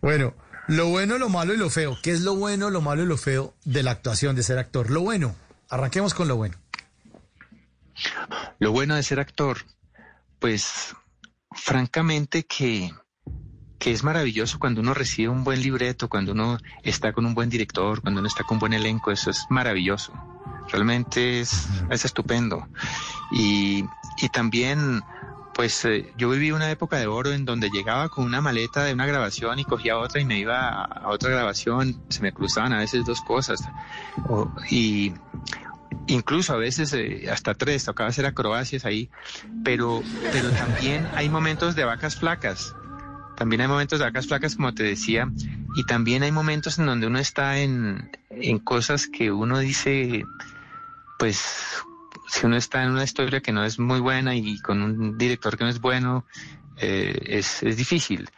Bueno, lo bueno, lo malo y lo feo. ¿Qué es lo bueno, lo malo y lo feo de la actuación, de ser actor? Lo bueno, arranquemos con lo bueno. Lo bueno de ser actor, pues francamente que, que es maravilloso cuando uno recibe un buen libreto, cuando uno está con un buen director, cuando uno está con un buen elenco, eso es maravilloso. Realmente es, es estupendo. Y, y también pues eh, yo viví una época de oro en donde llegaba con una maleta de una grabación y cogía otra y me iba a, otra grabación, se me cruzaban a veces dos cosas. y incluso a veces eh, hasta tres, tocaba hacer acrobacias ahí, pero, pero también hay momentos de vacas flacas. También hay momentos de vacas flacas, como te decía, y también hay momentos en donde uno está en, en cosas que uno dice, pues si uno está en una historia que no es muy buena y con un director que no es bueno, eh, es, es, difícil.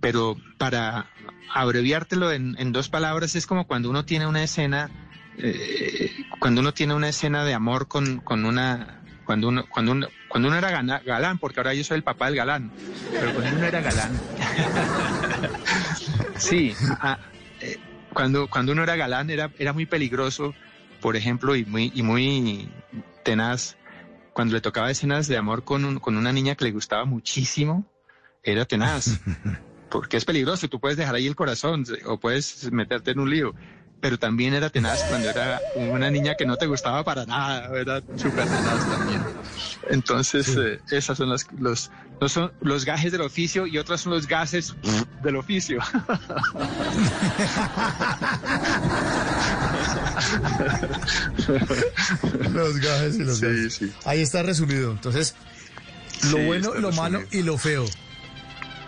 Pero para abreviártelo en, en, dos palabras, es como cuando uno tiene una escena, eh, cuando uno tiene una escena de amor con, con una... Cuando uno, cuando, uno, cuando uno era galán, porque ahora yo soy el papá del galán, pero cuando uno era galán. sí, eh, cuando, cuando uno era galán era, era muy peligroso por ejemplo, y muy, y muy tenaz, cuando le tocaba escenas de amor con, con una niña que le gustaba muchísimo, era tenaz. porque es peligroso, tú puedes dejar ahí el corazón o puedes meterte en un lío. Pero también era tenaz cuando era una niña que no te gustaba para nada, era súper tenaz también. Entonces, eh, esas son las, los, son los gajes del oficio y otras son los gases del oficio. los gajes y los gajes. Ahí está resumido. Entonces, lo bueno, lo malo y lo feo.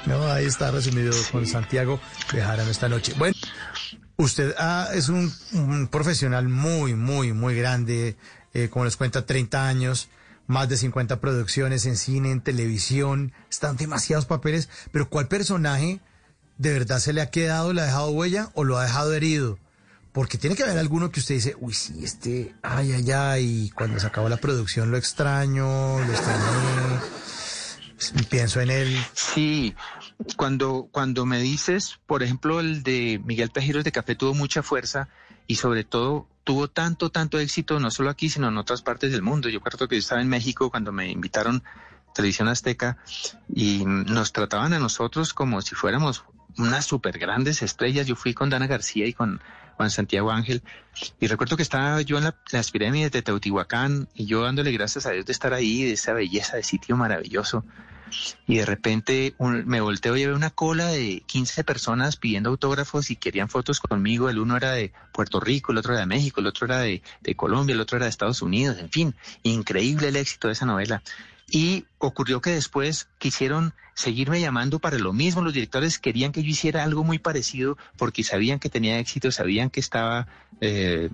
No, ahí está resumido con Santiago Bejarano esta noche. Bueno, usted ah, es un, profesional muy, muy, muy grande, eh, como les cuenta, 30 años, más de 50 producciones en cine, en televisión, están demasiados papeles, pero ¿cuál personaje de verdad se le ha quedado, le ha dejado huella o lo ha dejado herido? Porque tiene que haber alguno que usted dice, uy, sí, este, ay, ay, ay, cuando se acabó la producción lo extraño, lo extrañé, pienso en él. Sí, cuando, cuando me dices, por ejemplo, el de Miguel Tejiros de Café tuvo mucha fuerza y sobre todo tuvo tanto, tanto éxito, no solo aquí, sino en otras partes del mundo. Yo recuerdo que yo estaba en México cuando me invitaron Televisión Azteca y nos trataban a nosotros como si fuéramos unas súper grandes estrellas. Yo fui con Dana García y con Juan Santiago Ángel. Y recuerdo que estaba yo en las pirámides de Teotihuacán y yo dándole gracias a Dios de estar ahí, de esa belleza de sitio maravilloso. Y de repente me volteo y veo una cola de 15 personas pidiendo autógrafos y querían fotos conmigo. El uno era de Puerto Rico, el otro era de México, el otro era de Colombia, el otro era de Estados Unidos. En fin, increíble el éxito de esa novela. Y ocurrió que después quisieron seguirme llamando para lo mismo. Los directores querían que yo hiciera algo muy parecido porque sabían que tenía éxito, sabían que estaba eh,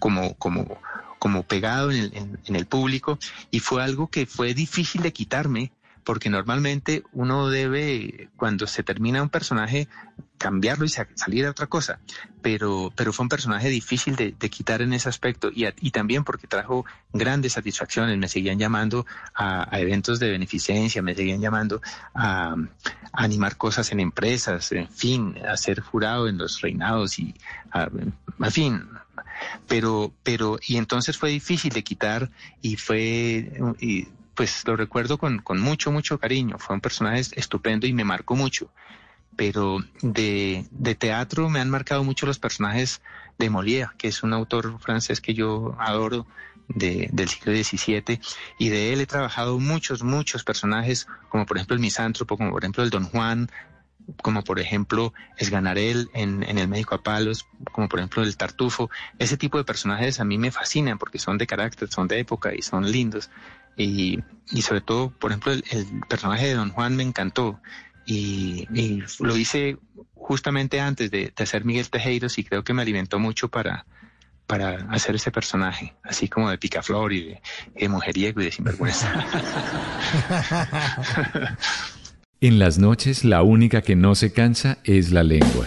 como, como, como pegado en el, en el público y fue algo que fue difícil de quitarme porque normalmente uno debe, cuando se termina un personaje, cambiarlo y salir a otra cosa. Pero, pero fue un personaje difícil de, quitar en ese aspecto y, y, también porque trajo grandes satisfacciones. Me seguían llamando a, eventos de beneficencia, me seguían llamando a, animar cosas en empresas, en fin, a ser jurado en los reinados y, en fin, pero, pero, y entonces fue difícil de quitar y fue, y pues lo recuerdo con, con mucho, mucho cariño. Fue un personaje estupendo y me marcó mucho. Pero de, de teatro me han marcado mucho los personajes de Molière, que es un autor francés que yo adoro de, del siglo XVII, y de él he trabajado muchos, muchos personajes, como por ejemplo el misántropo, como por ejemplo el Don Juan, como por ejemplo Esganarel en, en El México a Palos, como por ejemplo el Tartufo. Ese tipo de personajes a mí me fascinan porque son de carácter, son de época y son lindos. Y, y sobre todo, por ejemplo, el, personaje de Don Juan me encantó. Y, lo hice justamente antes de, hacer Miguel Tejeiros y creo que me alimentó mucho para, para hacer ese personaje, así como de picaflor y de, de mujeriego y de sinvergüenza. en las noches la única que no se cansa es la lengua.